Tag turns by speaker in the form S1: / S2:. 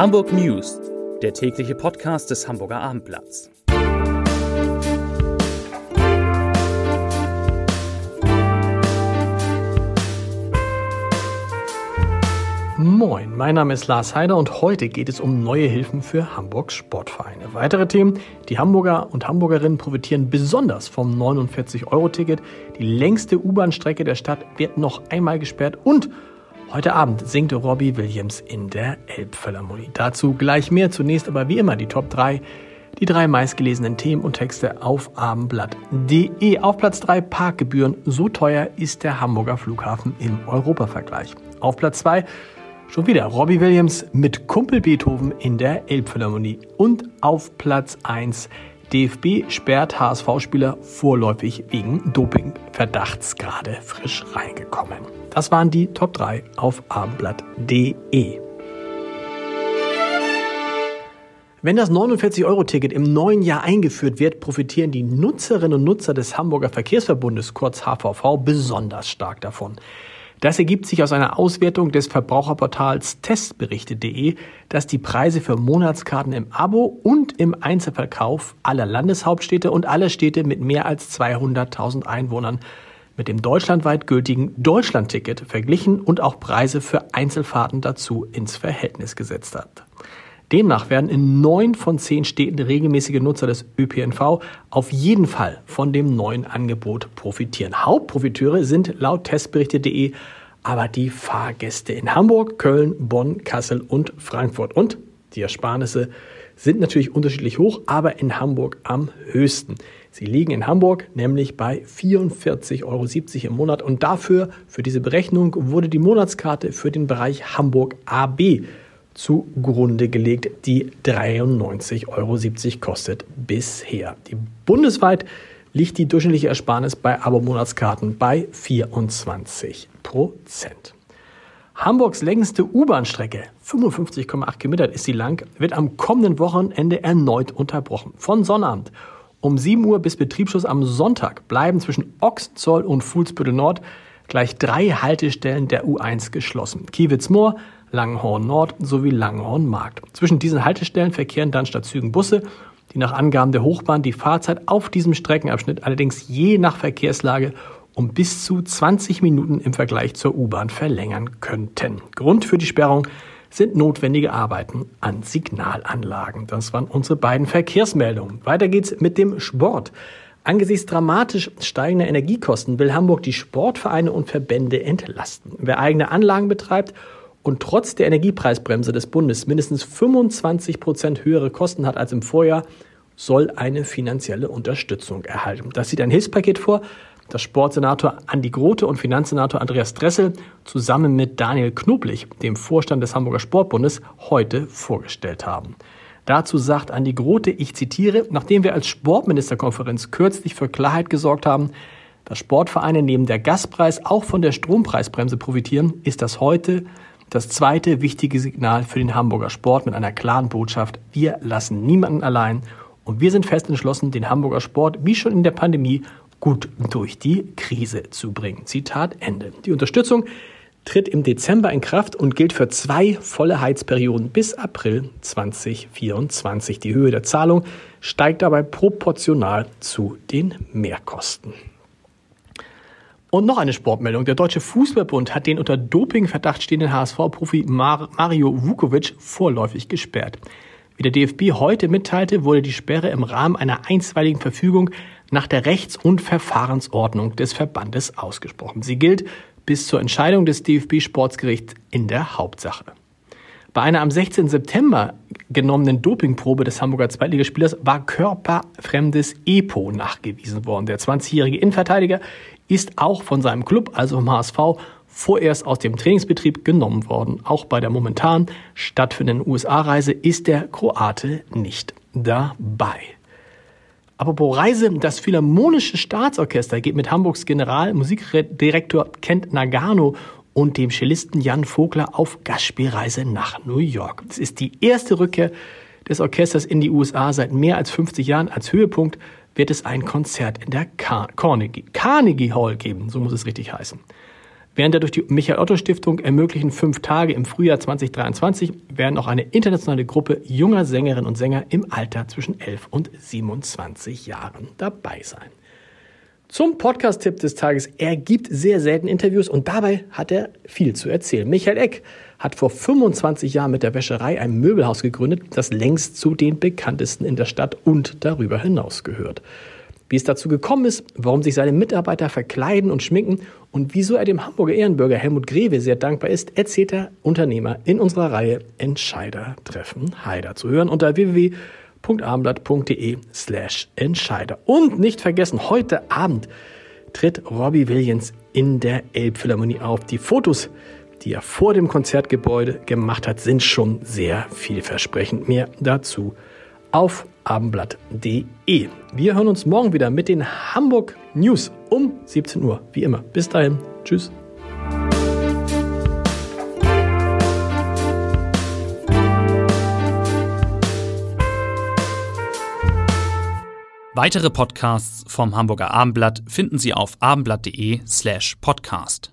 S1: Hamburg News, der tägliche Podcast des Hamburger Abendblatts.
S2: Moin, mein Name ist Lars Heider und heute geht es um neue Hilfen für Hamburgs Sportvereine. Weitere Themen, die Hamburger und Hamburgerinnen profitieren besonders vom 49-Euro-Ticket. Die längste U-Bahn-Strecke der Stadt wird noch einmal gesperrt und Heute Abend singt Robbie Williams in der Elbphilharmonie. Dazu gleich mehr. Zunächst aber wie immer die Top 3. Die drei meistgelesenen Themen und Texte auf abendblatt.de. Auf Platz 3 Parkgebühren. So teuer ist der Hamburger Flughafen im Europavergleich. Auf Platz 2 schon wieder Robbie Williams mit Kumpel Beethoven in der Elbphilharmonie. Und auf Platz 1 DFB sperrt HSV-Spieler vorläufig wegen Dopingverdachts gerade frisch reingekommen. Das waren die Top 3 auf abendblatt.de. Wenn das 49-Euro-Ticket im neuen Jahr eingeführt wird, profitieren die Nutzerinnen und Nutzer des Hamburger Verkehrsverbundes, kurz HVV, besonders stark davon. Das ergibt sich aus einer Auswertung des Verbraucherportals testberichte.de, das die Preise für Monatskarten im Abo und im Einzelverkauf aller Landeshauptstädte und aller Städte mit mehr als 200.000 Einwohnern mit dem deutschlandweit gültigen Deutschlandticket verglichen und auch Preise für Einzelfahrten dazu ins Verhältnis gesetzt hat. Demnach werden in neun von zehn Städten regelmäßige Nutzer des ÖPNV auf jeden Fall von dem neuen Angebot profitieren. Hauptprofiteure sind laut testberichte.de aber die Fahrgäste in Hamburg, Köln, Bonn, Kassel und Frankfurt. Und die Ersparnisse sind natürlich unterschiedlich hoch, aber in Hamburg am höchsten. Sie liegen in Hamburg nämlich bei 44,70 Euro im Monat und dafür, für diese Berechnung, wurde die Monatskarte für den Bereich Hamburg AB zugrunde gelegt, die 93,70 Euro kostet bisher. Die bundesweit liegt die durchschnittliche Ersparnis bei Abo-Monatskarten bei 24 Prozent. Hamburgs längste U-Bahn-Strecke, 55,8 Kilometer ist sie lang, wird am kommenden Wochenende erneut unterbrochen. Von Sonnabend um 7 Uhr bis Betriebsschluss am Sonntag bleiben zwischen Ochsenzoll und Fuhlsbüttel Nord gleich drei Haltestellen der U1 geschlossen. Kiewitz-Moor, Langenhorn Nord sowie Langenhorn Markt. Zwischen diesen Haltestellen verkehren dann statt Zügen Busse, die nach Angaben der Hochbahn die Fahrzeit auf diesem Streckenabschnitt allerdings je nach Verkehrslage um bis zu 20 Minuten im Vergleich zur U-Bahn verlängern könnten. Grund für die Sperrung sind notwendige Arbeiten an Signalanlagen. Das waren unsere beiden Verkehrsmeldungen. Weiter geht's mit dem Sport. Angesichts dramatisch steigender Energiekosten will Hamburg die Sportvereine und Verbände entlasten. Wer eigene Anlagen betreibt und trotz der Energiepreisbremse des Bundes mindestens 25 Prozent höhere Kosten hat als im Vorjahr, soll eine finanzielle Unterstützung erhalten. Das sieht ein Hilfspaket vor, das Sportsenator Andi Grote und Finanzsenator Andreas Dressel zusammen mit Daniel Knoblich, dem Vorstand des Hamburger Sportbundes, heute vorgestellt haben. Dazu sagt Andi Grote, ich zitiere, nachdem wir als Sportministerkonferenz kürzlich für Klarheit gesorgt haben, dass Sportvereine neben der Gaspreis auch von der Strompreisbremse profitieren, ist das heute das zweite wichtige Signal für den Hamburger Sport mit einer klaren Botschaft, wir lassen niemanden allein und wir sind fest entschlossen, den Hamburger Sport wie schon in der Pandemie gut durch die Krise zu bringen. Zitat Ende. Die Unterstützung tritt im Dezember in Kraft und gilt für zwei volle Heizperioden bis April 2024. Die Höhe der Zahlung steigt dabei proportional zu den Mehrkosten. Und noch eine Sportmeldung. Der Deutsche Fußballbund hat den unter Dopingverdacht stehenden HSV-Profi Mario Vukovic vorläufig gesperrt. Wie der DFB heute mitteilte, wurde die Sperre im Rahmen einer einstweiligen Verfügung nach der Rechts- und Verfahrensordnung des Verbandes ausgesprochen. Sie gilt bis zur Entscheidung des DFB-Sportsgerichts in der Hauptsache. Bei einer am 16. September genommenen Dopingprobe des Hamburger Zweitligaspielers war körperfremdes EPO nachgewiesen worden. Der 20-jährige Innenverteidiger ist auch von seinem Club, also vom HSV, vorerst aus dem Trainingsbetrieb genommen worden. Auch bei der momentan stattfindenden USA-Reise ist der Kroate nicht dabei. Apropos Reise, das Philharmonische Staatsorchester geht mit Hamburgs Generalmusikdirektor Kent Nagano und dem Cellisten Jan Vogler auf Gastspielreise nach New York. Es ist die erste Rückkehr des Orchesters in die USA seit mehr als 50 Jahren. Als Höhepunkt wird es ein Konzert in der Carnegie, Carnegie Hall geben, so muss es richtig heißen. Während der durch die Michael-Otto-Stiftung ermöglichen fünf Tage im Frühjahr 2023 werden auch eine internationale Gruppe junger Sängerinnen und Sänger im Alter zwischen 11 und 27 Jahren dabei sein. Zum Podcast-Tipp des Tages. Er gibt sehr selten Interviews und dabei hat er viel zu erzählen. Michael Eck hat vor 25 Jahren mit der Wäscherei ein Möbelhaus gegründet, das längst zu den bekanntesten in der Stadt und darüber hinaus gehört. Wie es dazu gekommen ist, warum sich seine Mitarbeiter verkleiden und schminken und wieso er dem Hamburger Ehrenbürger Helmut Greve sehr dankbar ist, erzählt der Unternehmer in unserer Reihe Entscheider treffen Heider zu hören unter www www.abendblatt.de slash Entscheider. Und nicht vergessen, heute Abend tritt Robbie Williams in der Elbphilharmonie auf. Die Fotos, die er vor dem Konzertgebäude gemacht hat, sind schon sehr vielversprechend. Mehr dazu auf abendblatt.de. Wir hören uns morgen wieder mit den Hamburg News um 17 Uhr. Wie immer. Bis dahin. Tschüss.
S1: Weitere Podcasts vom Hamburger Abendblatt finden Sie auf abendblatt.de slash podcast.